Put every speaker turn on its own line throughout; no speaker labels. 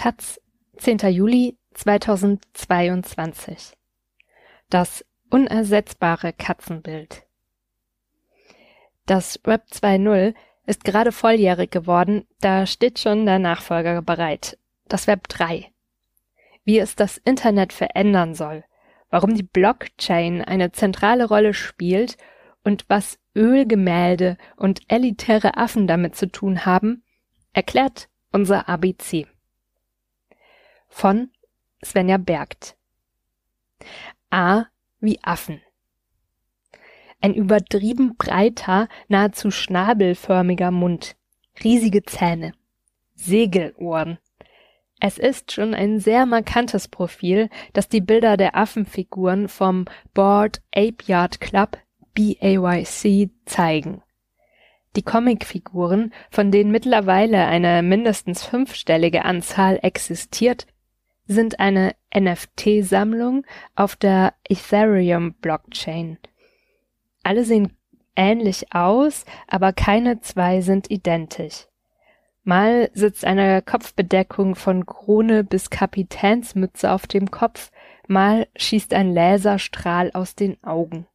Taz, 10. Juli 2022. Das unersetzbare Katzenbild. Das Web 2.0 ist gerade volljährig geworden, da steht schon der Nachfolger bereit, das Web 3. Wie es das Internet verändern soll, warum die Blockchain eine zentrale Rolle spielt und was Ölgemälde und elitäre Affen damit zu tun haben, erklärt unser ABC. Von Svenja Bergt. A wie Affen. Ein übertrieben breiter, nahezu schnabelförmiger Mund, riesige Zähne, Segelohren. Es ist schon ein sehr markantes Profil, das die Bilder der Affenfiguren vom Board Ape Yard Club BAYC zeigen. Die Comicfiguren, von denen mittlerweile eine mindestens fünfstellige Anzahl existiert, sind eine NFT-Sammlung auf der Ethereum-Blockchain. Alle sehen ähnlich aus, aber keine zwei sind identisch. Mal sitzt eine Kopfbedeckung von Krone bis Kapitänsmütze auf dem Kopf, mal schießt ein Laserstrahl aus den Augen.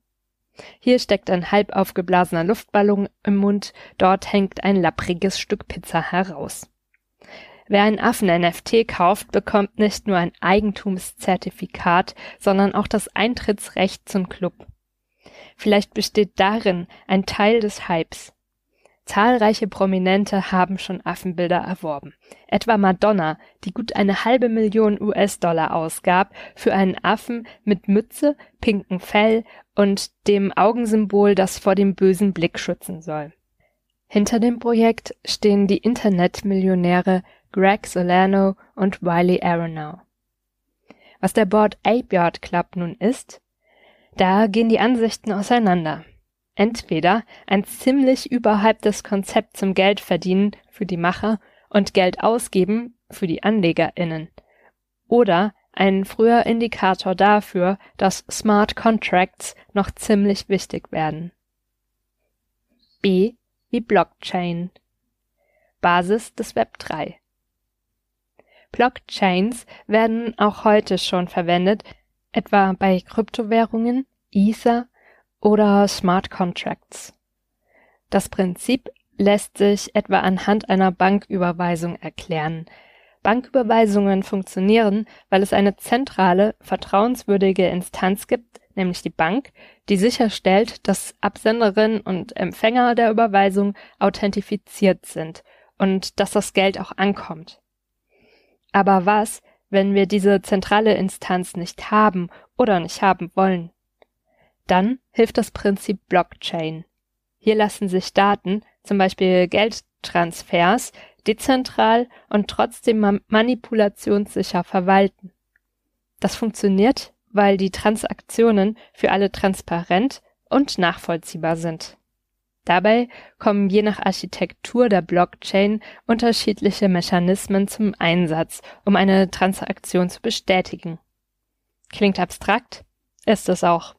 Hier steckt ein halb aufgeblasener Luftballon im Mund, dort hängt ein lappriges Stück Pizza heraus. Wer ein Affen-NFT kauft, bekommt nicht nur ein Eigentumszertifikat, sondern auch das Eintrittsrecht zum Club. Vielleicht besteht darin ein Teil des Hypes. Zahlreiche Prominente haben schon Affenbilder erworben. Etwa Madonna, die gut eine halbe Million US-Dollar ausgab für einen Affen mit Mütze, pinkem Fell und dem Augensymbol, das vor dem bösen Blick schützen soll. Hinter dem Projekt stehen die Internetmillionäre Greg Solano und Wiley Aronow. Was der Board Ape Yard Club nun ist, da gehen die Ansichten auseinander. Entweder ein ziemlich überhyptes Konzept zum Geldverdienen für die Macher und Geld ausgeben für die AnlegerInnen. Oder ein früher Indikator dafür, dass Smart Contracts noch ziemlich wichtig werden. B wie Blockchain. Basis des Web 3. Blockchains werden auch heute schon verwendet, etwa bei Kryptowährungen, Ether oder Smart Contracts. Das Prinzip lässt sich etwa anhand einer Banküberweisung erklären. Banküberweisungen funktionieren, weil es eine zentrale, vertrauenswürdige Instanz gibt, nämlich die Bank, die sicherstellt, dass Absenderin und Empfänger der Überweisung authentifiziert sind und dass das Geld auch ankommt. Aber was, wenn wir diese zentrale Instanz nicht haben oder nicht haben wollen? Dann hilft das Prinzip Blockchain. Hier lassen sich Daten, zum Beispiel Geldtransfers, dezentral und trotzdem manipulationssicher verwalten. Das funktioniert, weil die Transaktionen für alle transparent und nachvollziehbar sind. Dabei kommen je nach Architektur der Blockchain unterschiedliche Mechanismen zum Einsatz, um eine Transaktion zu bestätigen. Klingt abstrakt? Ist es auch.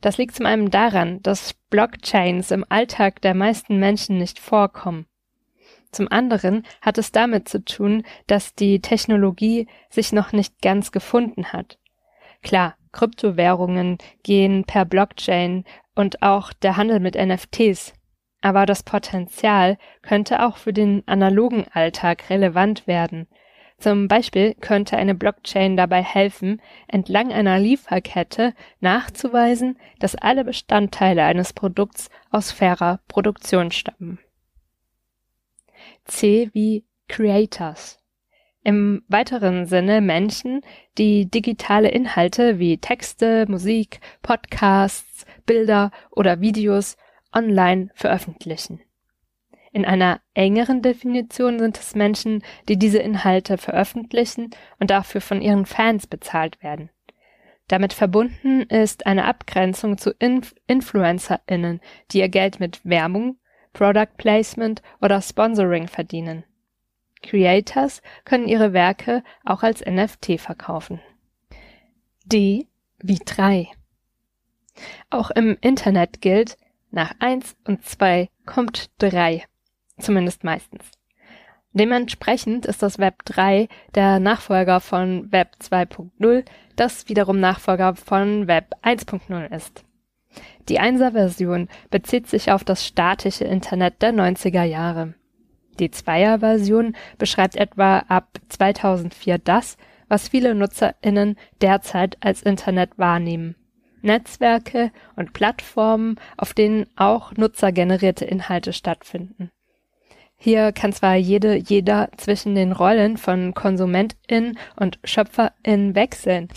Das liegt zum einen daran, dass Blockchains im Alltag der meisten Menschen nicht vorkommen. Zum anderen hat es damit zu tun, dass die Technologie sich noch nicht ganz gefunden hat. Klar, Kryptowährungen gehen per Blockchain und auch der Handel mit NFTs. Aber das Potenzial könnte auch für den analogen Alltag relevant werden. Zum Beispiel könnte eine Blockchain dabei helfen, entlang einer Lieferkette nachzuweisen, dass alle Bestandteile eines Produkts aus fairer Produktion stammen. C wie Creators. Im weiteren Sinne Menschen, die digitale Inhalte wie Texte, Musik, Podcasts, Bilder oder Videos online veröffentlichen. In einer engeren Definition sind es Menschen, die diese Inhalte veröffentlichen und dafür von ihren Fans bezahlt werden. Damit verbunden ist eine Abgrenzung zu Inf InfluencerInnen, die ihr Geld mit Werbung, Product Placement oder Sponsoring verdienen. Creators können ihre Werke auch als NFT verkaufen. D wie 3. Auch im Internet gilt, nach 1 und 2 kommt 3. Zumindest meistens. Dementsprechend ist das Web 3 der Nachfolger von Web 2.0, das wiederum Nachfolger von Web 1.0 ist. Die 1er Version bezieht sich auf das statische Internet der 90er Jahre. Die 2er Version beschreibt etwa ab 2004 das, was viele NutzerInnen derzeit als Internet wahrnehmen. Netzwerke und Plattformen, auf denen auch nutzergenerierte Inhalte stattfinden. Hier kann zwar jede, jeder zwischen den Rollen von KonsumentIn und SchöpferIn wechseln,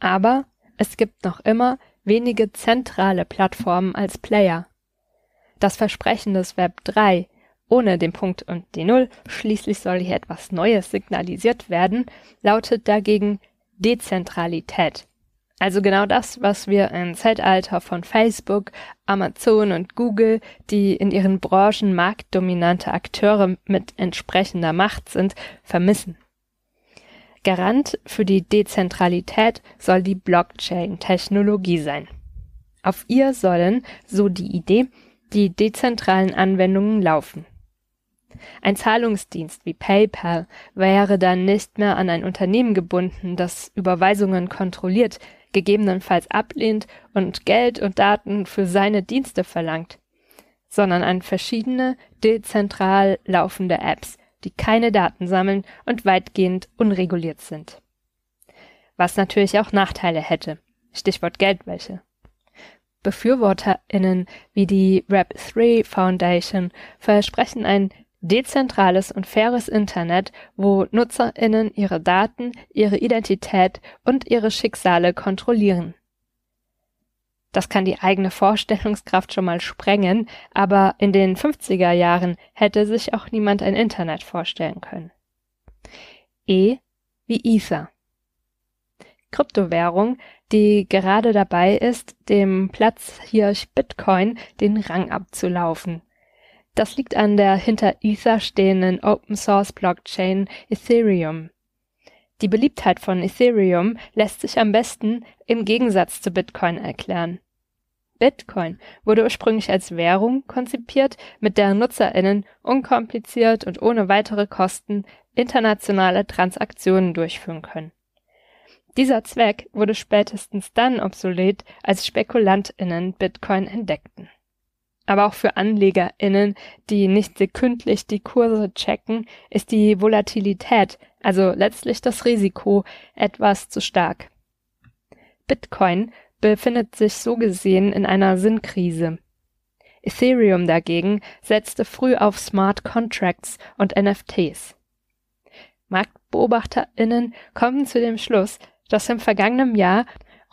aber es gibt noch immer wenige zentrale Plattformen als Player. Das Versprechen des Web 3, ohne den Punkt und die Null, schließlich soll hier etwas Neues signalisiert werden, lautet dagegen Dezentralität. Also genau das, was wir im Zeitalter von Facebook, Amazon und Google, die in ihren Branchen marktdominante Akteure mit entsprechender Macht sind, vermissen. Garant für die Dezentralität soll die Blockchain-Technologie sein. Auf ihr sollen, so die Idee, die dezentralen Anwendungen laufen. Ein Zahlungsdienst wie PayPal wäre dann nicht mehr an ein Unternehmen gebunden, das Überweisungen kontrolliert, gegebenenfalls ablehnt und Geld und Daten für seine Dienste verlangt, sondern an verschiedene dezentral laufende Apps, die keine Daten sammeln und weitgehend unreguliert sind. Was natürlich auch Nachteile hätte. Stichwort Geldwäsche. BefürworterInnen wie die Web3 Foundation versprechen ein dezentrales und faires Internet, wo NutzerInnen ihre Daten, ihre Identität und ihre Schicksale kontrollieren. Das kann die eigene Vorstellungskraft schon mal sprengen, aber in den 50er Jahren hätte sich auch niemand ein Internet vorstellen können. E wie Ether. Kryptowährung, die gerade dabei ist, dem Platzhirsch Bitcoin den Rang abzulaufen. Das liegt an der hinter Ether stehenden Open-Source-Blockchain Ethereum. Die Beliebtheit von Ethereum lässt sich am besten im Gegensatz zu Bitcoin erklären. Bitcoin wurde ursprünglich als Währung konzipiert, mit der NutzerInnen unkompliziert und ohne weitere Kosten internationale Transaktionen durchführen können. Dieser Zweck wurde spätestens dann obsolet, als SpekulantInnen Bitcoin entdeckten aber auch für AnlegerInnen, die nicht sekündlich die Kurse checken, ist die Volatilität, also letztlich das Risiko, etwas zu stark. Bitcoin befindet sich so gesehen in einer Sinnkrise. Ethereum dagegen setzte früh auf Smart Contracts und NFTs. MarktbeobachterInnen kommen zu dem Schluss, dass im vergangenen Jahr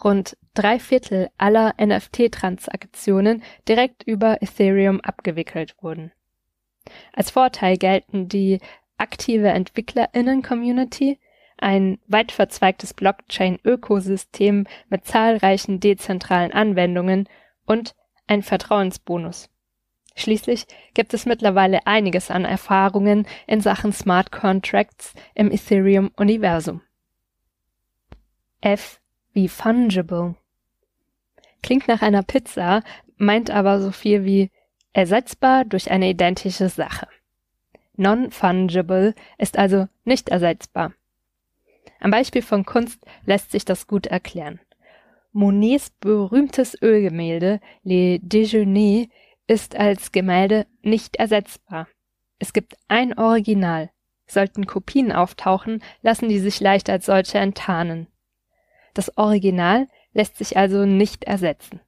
rund drei Viertel aller NFT-Transaktionen direkt über Ethereum abgewickelt wurden. Als Vorteil gelten die aktive EntwicklerInnen-Community, ein weit verzweigtes Blockchain-Ökosystem mit zahlreichen dezentralen Anwendungen und ein Vertrauensbonus. Schließlich gibt es mittlerweile einiges an Erfahrungen in Sachen Smart Contracts im Ethereum-Universum. F wie fungible. Klingt nach einer Pizza, meint aber so viel wie ersetzbar durch eine identische Sache. Non-fungible ist also nicht ersetzbar. Am Beispiel von Kunst lässt sich das gut erklären. Monets berühmtes Ölgemälde Les Déjeuners ist als Gemälde nicht ersetzbar. Es gibt ein Original. Sollten Kopien auftauchen, lassen die sich leicht als solche enttarnen. Das Original lässt sich also nicht ersetzen.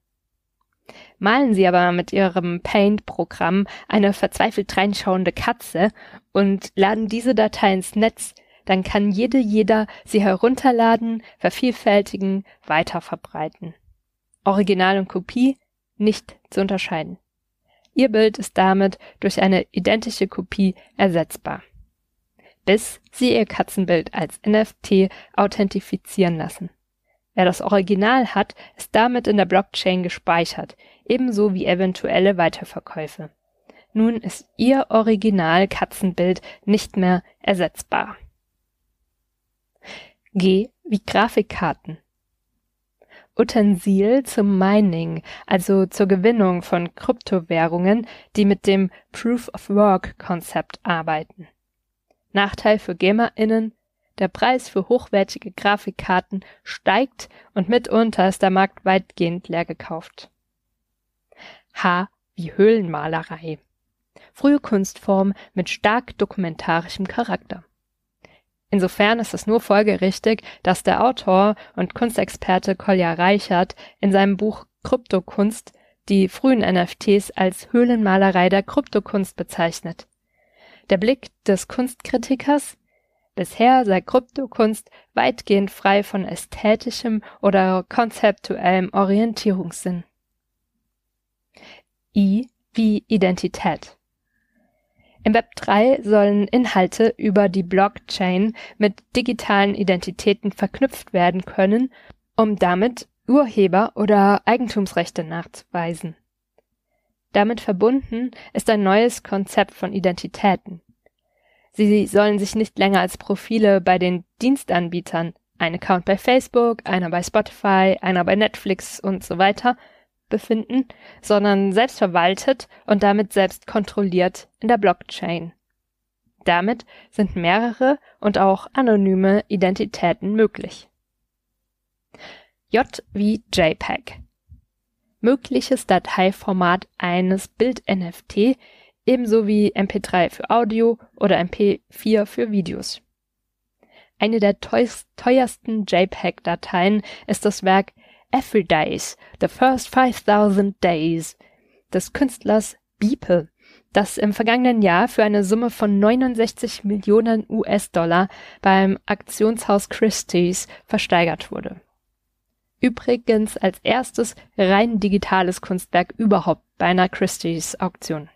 Malen Sie aber mit Ihrem Paint-Programm eine verzweifelt reinschauende Katze und laden diese Datei ins Netz, dann kann jede jeder sie herunterladen, vervielfältigen, weiterverbreiten. Original und Kopie nicht zu unterscheiden. Ihr Bild ist damit durch eine identische Kopie ersetzbar. Bis Sie Ihr Katzenbild als NFT authentifizieren lassen. Wer das Original hat, ist damit in der Blockchain gespeichert, ebenso wie eventuelle Weiterverkäufe. Nun ist Ihr Original Katzenbild nicht mehr ersetzbar. G wie Grafikkarten. Utensil zum Mining, also zur Gewinnung von Kryptowährungen, die mit dem Proof of Work Konzept arbeiten. Nachteil für GamerInnen, der Preis für hochwertige Grafikkarten steigt und mitunter ist der Markt weitgehend leer gekauft. H wie Höhlenmalerei. Frühe Kunstform mit stark dokumentarischem Charakter. Insofern ist es nur folgerichtig, dass der Autor und Kunstexperte Kolja Reichert in seinem Buch Kryptokunst die frühen NFTs als Höhlenmalerei der Kryptokunst bezeichnet. Der Blick des Kunstkritikers Bisher sei Kryptokunst weitgehend frei von ästhetischem oder konzeptuellem Orientierungssinn. I wie Identität. Im Web 3 sollen Inhalte über die Blockchain mit digitalen Identitäten verknüpft werden können, um damit Urheber- oder Eigentumsrechte nachzuweisen. Damit verbunden ist ein neues Konzept von Identitäten. Sie sollen sich nicht länger als Profile bei den Dienstanbietern, ein Account bei Facebook, einer bei Spotify, einer bei Netflix und so weiter, befinden, sondern selbst verwaltet und damit selbst kontrolliert in der Blockchain. Damit sind mehrere und auch anonyme Identitäten möglich. J wie JPEG. Mögliches Dateiformat eines Bild-NFT ebenso wie MP3 für Audio oder MP4 für Videos. Eine der teuersten JPEG-Dateien ist das Werk Every Days, The First 5000 Days des Künstlers Beeple, das im vergangenen Jahr für eine Summe von 69 Millionen US-Dollar beim Aktionshaus Christie's versteigert wurde. Übrigens als erstes rein digitales Kunstwerk überhaupt bei einer Christie's Auktion.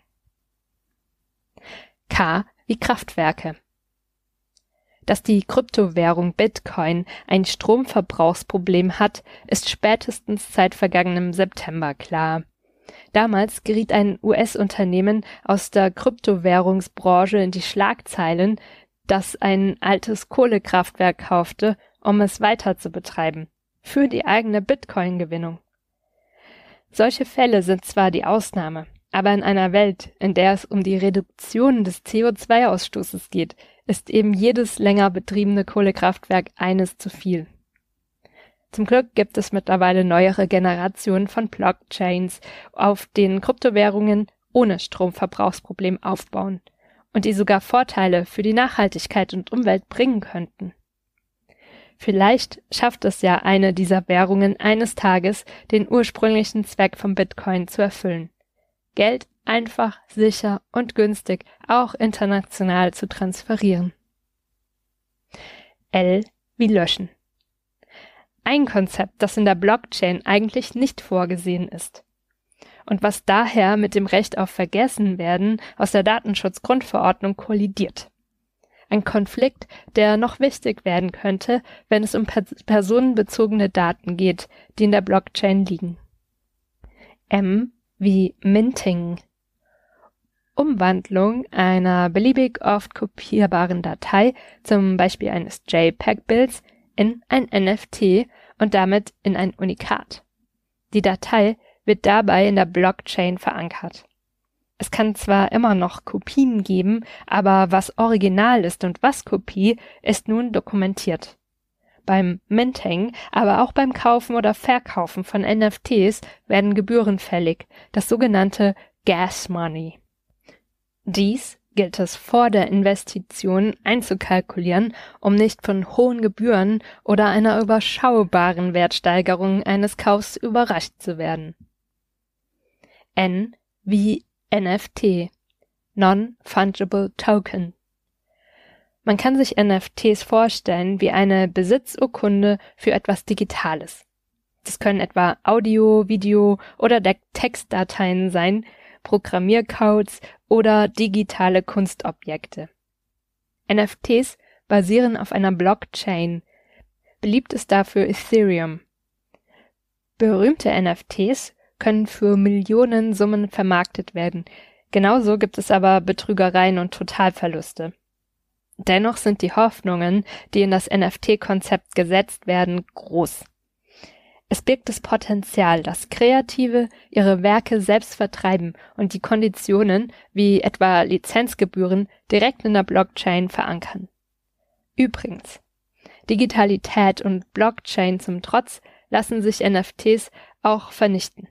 K wie Kraftwerke. Dass die Kryptowährung Bitcoin ein Stromverbrauchsproblem hat, ist spätestens seit vergangenem September klar. Damals geriet ein US-Unternehmen aus der Kryptowährungsbranche in die Schlagzeilen, das ein altes Kohlekraftwerk kaufte, um es weiter zu betreiben, für die eigene Bitcoin-Gewinnung. Solche Fälle sind zwar die Ausnahme, aber in einer Welt, in der es um die Reduktion des CO2-Ausstoßes geht, ist eben jedes länger betriebene Kohlekraftwerk eines zu viel. Zum Glück gibt es mittlerweile neuere Generationen von Blockchains, auf denen Kryptowährungen ohne Stromverbrauchsproblem aufbauen und die sogar Vorteile für die Nachhaltigkeit und Umwelt bringen könnten. Vielleicht schafft es ja eine dieser Währungen eines Tages, den ursprünglichen Zweck vom Bitcoin zu erfüllen. Geld einfach, sicher und günstig auch international zu transferieren. L wie löschen. Ein Konzept, das in der Blockchain eigentlich nicht vorgesehen ist und was daher mit dem Recht auf Vergessenwerden aus der Datenschutzgrundverordnung kollidiert. Ein Konflikt, der noch wichtig werden könnte, wenn es um personenbezogene Daten geht, die in der Blockchain liegen. M wie Minting. Umwandlung einer beliebig oft kopierbaren Datei, zum Beispiel eines JPEG-Bilds, in ein NFT und damit in ein Unikat. Die Datei wird dabei in der Blockchain verankert. Es kann zwar immer noch Kopien geben, aber was Original ist und was Kopie, ist nun dokumentiert beim Minting, aber auch beim Kaufen oder Verkaufen von NFTs werden Gebühren fällig, das sogenannte Gas Money. Dies gilt es vor der Investition einzukalkulieren, um nicht von hohen Gebühren oder einer überschaubaren Wertsteigerung eines Kaufs überrascht zu werden. N wie NFT Non-Fungible Token man kann sich NFTs vorstellen wie eine Besitzurkunde für etwas Digitales. Das können etwa Audio, Video oder Textdateien sein, Programmiercodes oder digitale Kunstobjekte. NFTs basieren auf einer Blockchain. Beliebt ist dafür Ethereum. Berühmte NFTs können für Millionen Summen vermarktet werden. Genauso gibt es aber Betrügereien und Totalverluste. Dennoch sind die Hoffnungen, die in das NFT-Konzept gesetzt werden, groß. Es birgt das Potenzial, dass Kreative ihre Werke selbst vertreiben und die Konditionen, wie etwa Lizenzgebühren, direkt in der Blockchain verankern. Übrigens, Digitalität und Blockchain zum Trotz lassen sich NFTs auch vernichten.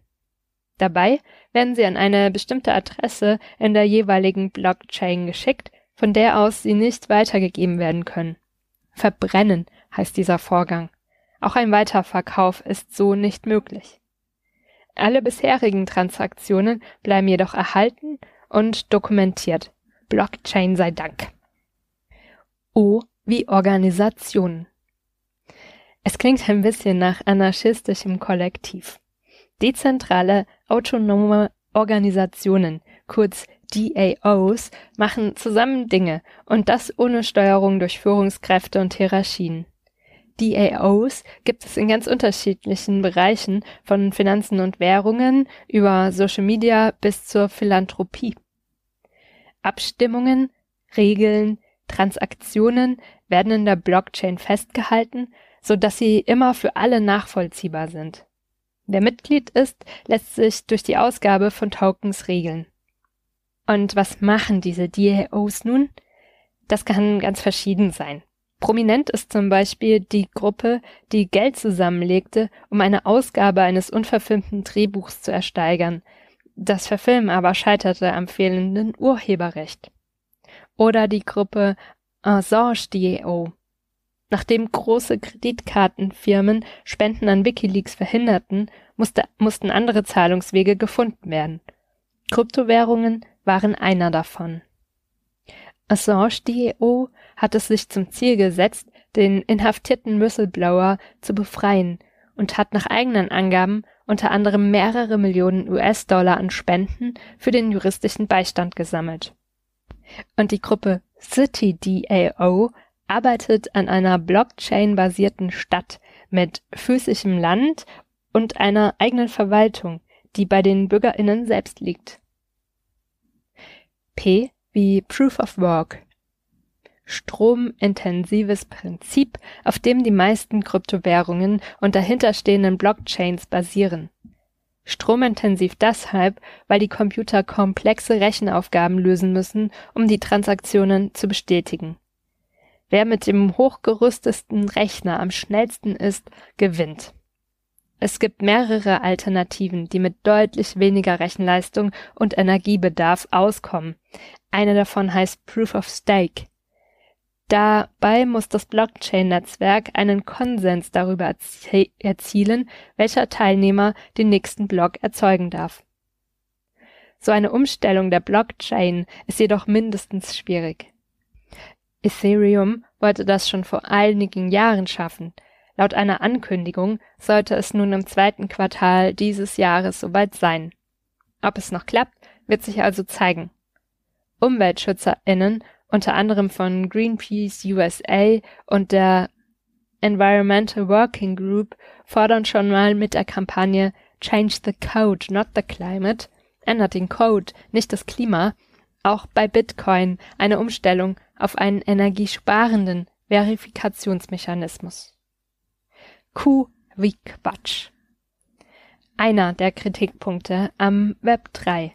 Dabei werden sie an eine bestimmte Adresse in der jeweiligen Blockchain geschickt, von der aus sie nicht weitergegeben werden können. Verbrennen heißt dieser Vorgang. Auch ein Weiterverkauf ist so nicht möglich. Alle bisherigen Transaktionen bleiben jedoch erhalten und dokumentiert. Blockchain sei Dank. O wie Organisation. Es klingt ein bisschen nach anarchistischem Kollektiv. Dezentrale, autonome Organisationen, kurz DAOs, machen zusammen Dinge und das ohne Steuerung durch Führungskräfte und Hierarchien. DAOs gibt es in ganz unterschiedlichen Bereichen, von Finanzen und Währungen über Social Media bis zur Philanthropie. Abstimmungen, Regeln, Transaktionen werden in der Blockchain festgehalten, so dass sie immer für alle nachvollziehbar sind. Wer Mitglied ist, lässt sich durch die Ausgabe von Tokens regeln. Und was machen diese DAOs nun? Das kann ganz verschieden sein. Prominent ist zum Beispiel die Gruppe, die Geld zusammenlegte, um eine Ausgabe eines unverfilmten Drehbuchs zu ersteigern. Das Verfilmen aber scheiterte am fehlenden Urheberrecht. Oder die Gruppe Assange.io. Nachdem große Kreditkartenfirmen Spenden an Wikileaks verhinderten, musste, mussten andere Zahlungswege gefunden werden. Kryptowährungen waren einer davon. Assange.io hat es sich zum Ziel gesetzt, den inhaftierten Whistleblower zu befreien und hat nach eigenen Angaben unter anderem mehrere Millionen US-Dollar an Spenden für den juristischen Beistand gesammelt. Und die Gruppe CityDAO arbeitet an einer Blockchain-basierten Stadt mit physischem Land und einer eigenen Verwaltung, die bei den BürgerInnen selbst liegt. P wie Proof of Work. Stromintensives Prinzip, auf dem die meisten Kryptowährungen und dahinterstehenden Blockchains basieren. Stromintensiv deshalb, weil die Computer komplexe Rechenaufgaben lösen müssen, um die Transaktionen zu bestätigen. Wer mit dem hochgerüstesten Rechner am schnellsten ist, gewinnt. Es gibt mehrere Alternativen, die mit deutlich weniger Rechenleistung und Energiebedarf auskommen. Eine davon heißt Proof of Stake. Dabei muss das Blockchain-Netzwerk einen Konsens darüber erzielen, welcher Teilnehmer den nächsten Block erzeugen darf. So eine Umstellung der Blockchain ist jedoch mindestens schwierig. Ethereum wollte das schon vor einigen Jahren schaffen, Laut einer Ankündigung sollte es nun im zweiten Quartal dieses Jahres soweit sein. Ob es noch klappt, wird sich also zeigen. UmweltschützerInnen, unter anderem von Greenpeace USA und der Environmental Working Group, fordern schon mal mit der Kampagne Change the Code, not the Climate, ändert den Code, nicht das Klima, auch bei Bitcoin eine Umstellung auf einen energiesparenden Verifikationsmechanismus. Q wie Quatsch. Einer der Kritikpunkte am Web 3.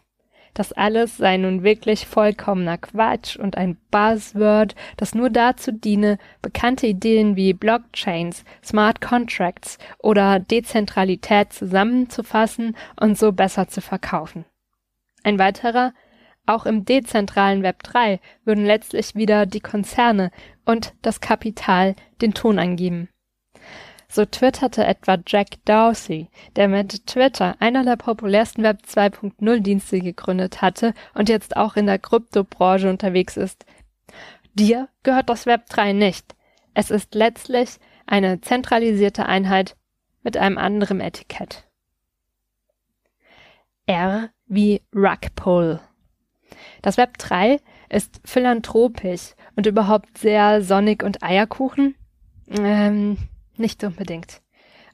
Das alles sei nun wirklich vollkommener Quatsch und ein Buzzword, das nur dazu diene, bekannte Ideen wie Blockchains, Smart Contracts oder Dezentralität zusammenzufassen und so besser zu verkaufen. Ein weiterer, auch im dezentralen Web 3 würden letztlich wieder die Konzerne und das Kapital den Ton angeben. So twitterte etwa Jack Dorsey, der mit Twitter einer der populärsten Web 2.0 Dienste gegründet hatte und jetzt auch in der Kryptobranche unterwegs ist. Dir gehört das Web 3 nicht. Es ist letztlich eine zentralisierte Einheit mit einem anderen Etikett. R wie Rugpull. Das Web 3 ist philanthropisch und überhaupt sehr sonnig und Eierkuchen. Ähm, nicht unbedingt.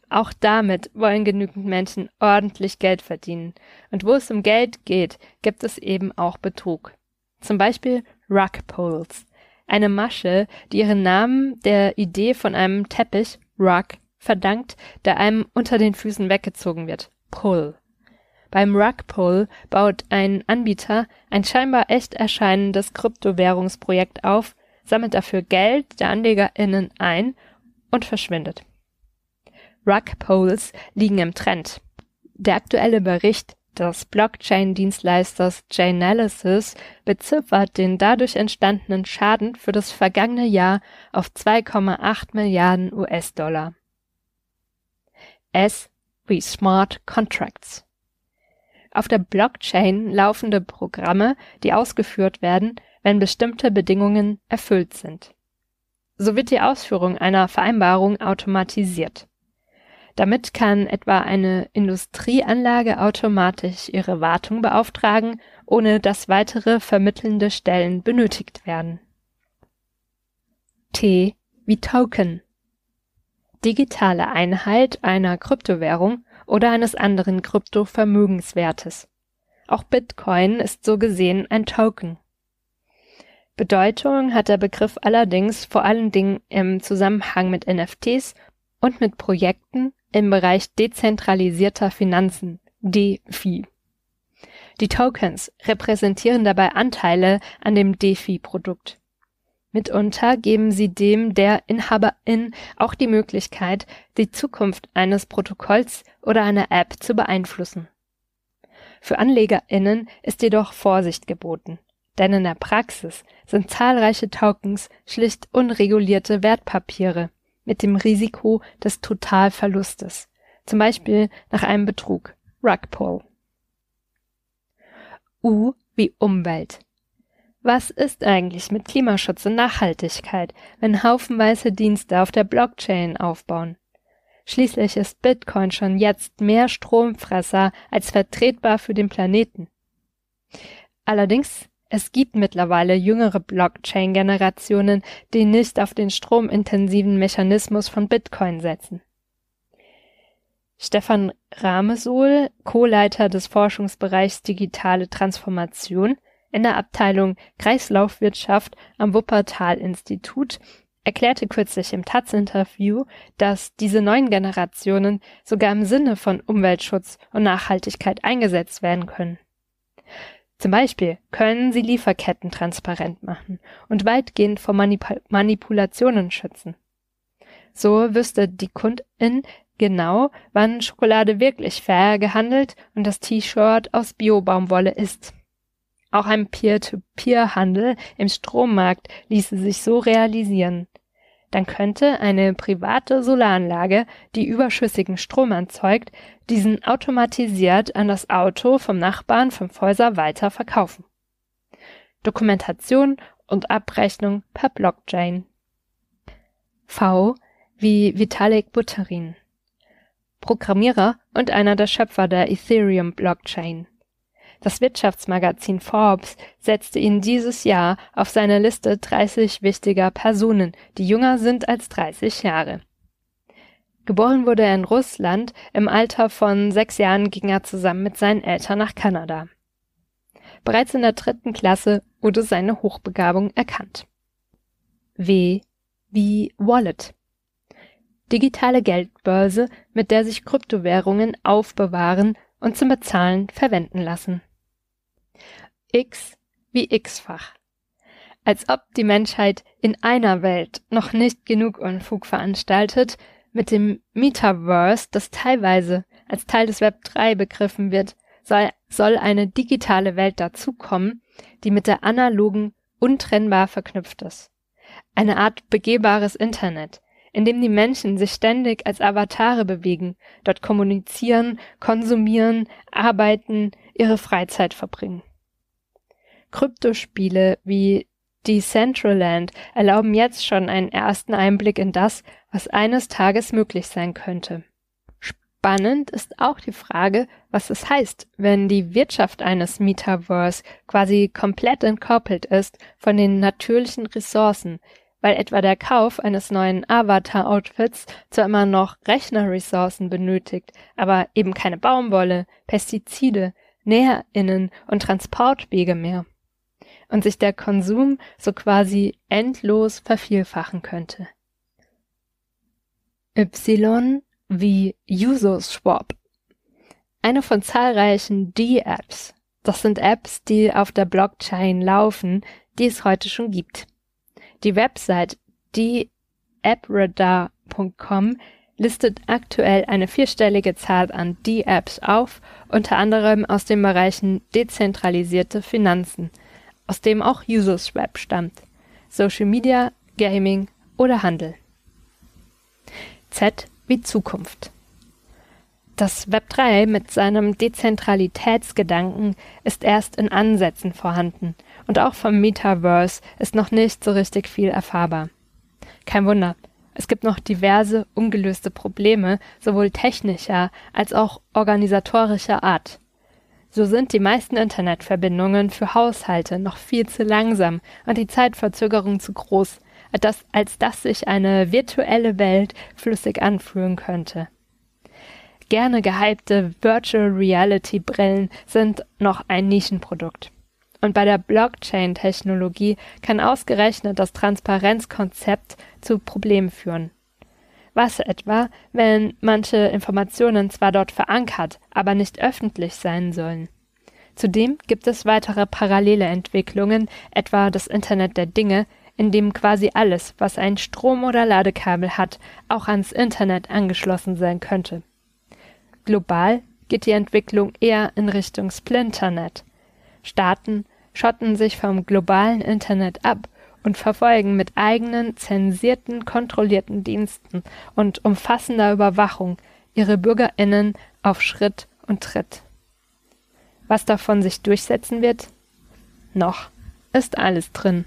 Auch damit wollen genügend Menschen ordentlich Geld verdienen. Und wo es um Geld geht, gibt es eben auch Betrug. Zum Beispiel Rug Poles. Eine Masche, die ihren Namen der Idee von einem Teppich, Rug, verdankt, der einem unter den Füßen weggezogen wird. Pull. Beim Rugpull baut ein Anbieter ein scheinbar echt erscheinendes Kryptowährungsprojekt auf, sammelt dafür Geld der AnlegerInnen ein und verschwindet. Rugpulls liegen im Trend. Der aktuelle Bericht des Blockchain-Dienstleisters Chainalysis beziffert den dadurch entstandenen Schaden für das vergangene Jahr auf 2,8 Milliarden US-Dollar. S wie Smart Contracts. Auf der Blockchain laufende Programme, die ausgeführt werden, wenn bestimmte Bedingungen erfüllt sind. So wird die Ausführung einer Vereinbarung automatisiert. Damit kann etwa eine Industrieanlage automatisch ihre Wartung beauftragen, ohne dass weitere vermittelnde Stellen benötigt werden. T wie Token. Digitale Einheit einer Kryptowährung oder eines anderen Kryptovermögenswertes. Auch Bitcoin ist so gesehen ein Token. Bedeutung hat der Begriff allerdings vor allen Dingen im Zusammenhang mit NFTs und mit Projekten im Bereich dezentralisierter Finanzen, DeFi. Die Tokens repräsentieren dabei Anteile an dem DeFi-Produkt. Mitunter geben sie dem der Inhaberin auch die Möglichkeit, die Zukunft eines Protokolls oder einer App zu beeinflussen. Für AnlegerInnen ist jedoch Vorsicht geboten, denn in der Praxis sind zahlreiche Tokens schlicht unregulierte Wertpapiere mit dem Risiko des Totalverlustes, zum Beispiel nach einem Betrug, Rugpull. U wie Umwelt. Was ist eigentlich mit Klimaschutz und Nachhaltigkeit, wenn haufenweise Dienste auf der Blockchain aufbauen? Schließlich ist Bitcoin schon jetzt mehr Stromfresser als vertretbar für den Planeten. Allerdings, es gibt mittlerweile jüngere Blockchain-Generationen, die nicht auf den stromintensiven Mechanismus von Bitcoin setzen. Stefan Ramesohl, Co-Leiter des Forschungsbereichs Digitale Transformation, in der Abteilung Kreislaufwirtschaft am Wuppertal-Institut erklärte kürzlich im Taz-Interview, dass diese neuen Generationen sogar im Sinne von Umweltschutz und Nachhaltigkeit eingesetzt werden können. Zum Beispiel können sie Lieferketten transparent machen und weitgehend vor Manip Manipulationen schützen. So wüsste die Kundin genau, wann Schokolade wirklich fair gehandelt und das T-Shirt aus Biobaumwolle ist. Auch ein Peer-to-Peer-Handel im Strommarkt ließe sich so realisieren. Dann könnte eine private Solaranlage, die überschüssigen Strom erzeugt, diesen automatisiert an das Auto vom Nachbarn fünf Häuser weiter verkaufen. Dokumentation und Abrechnung per Blockchain. V wie Vitalik Buterin. Programmierer und einer der Schöpfer der Ethereum Blockchain. Das Wirtschaftsmagazin Forbes setzte ihn dieses Jahr auf seine Liste 30 wichtiger Personen, die jünger sind als 30 Jahre. Geboren wurde er in Russland, im Alter von sechs Jahren ging er zusammen mit seinen Eltern nach Kanada. Bereits in der dritten Klasse wurde seine Hochbegabung erkannt. W wie Wallet. Digitale Geldbörse, mit der sich Kryptowährungen aufbewahren und zum Bezahlen verwenden lassen x wie x-fach. Als ob die Menschheit in einer Welt noch nicht genug Unfug veranstaltet, mit dem Metaverse, das teilweise als Teil des Web 3 begriffen wird, soll, soll eine digitale Welt dazukommen, die mit der analogen untrennbar verknüpft ist. Eine Art begehbares Internet, in dem die Menschen sich ständig als Avatare bewegen, dort kommunizieren, konsumieren, arbeiten, ihre Freizeit verbringen. Kryptospiele wie Decentraland erlauben jetzt schon einen ersten Einblick in das, was eines Tages möglich sein könnte. Spannend ist auch die Frage, was es heißt, wenn die Wirtschaft eines Metaverse quasi komplett entkoppelt ist von den natürlichen Ressourcen, weil etwa der Kauf eines neuen Avatar-Outfits zwar immer noch Rechnerressourcen benötigt, aber eben keine Baumwolle, Pestizide, NäherInnen und Transportwege mehr und sich der Konsum so quasi endlos vervielfachen könnte. Y wie Userswap. Eine von zahlreichen D-Apps. Das sind Apps, die auf der Blockchain laufen, die es heute schon gibt. Die Website DAppradar.com listet aktuell eine vierstellige Zahl an D-Apps auf, unter anderem aus den Bereichen dezentralisierte Finanzen, aus dem auch Userswap stammt, Social Media, Gaming oder Handel. Z wie Zukunft. Das Web 3 mit seinem Dezentralitätsgedanken ist erst in Ansätzen vorhanden und auch vom Metaverse ist noch nicht so richtig viel erfahrbar. Kein Wunder, es gibt noch diverse ungelöste Probleme, sowohl technischer als auch organisatorischer Art. So sind die meisten Internetverbindungen für Haushalte noch viel zu langsam und die Zeitverzögerung zu groß, als, als dass sich eine virtuelle Welt flüssig anfühlen könnte. Gerne gehypte Virtual Reality Brillen sind noch ein Nischenprodukt. Und bei der Blockchain-Technologie kann ausgerechnet das Transparenzkonzept zu Problemen führen. Was etwa, wenn manche Informationen zwar dort verankert, aber nicht öffentlich sein sollen? Zudem gibt es weitere parallele Entwicklungen, etwa das Internet der Dinge, in dem quasi alles, was ein Strom- oder Ladekabel hat, auch ans Internet angeschlossen sein könnte. Global geht die Entwicklung eher in Richtung Splinternet. Staaten schotten sich vom globalen Internet ab und verfolgen mit eigenen, zensierten, kontrollierten Diensten und umfassender Überwachung ihre Bürgerinnen auf Schritt und Tritt. Was davon sich durchsetzen wird? Noch ist alles drin.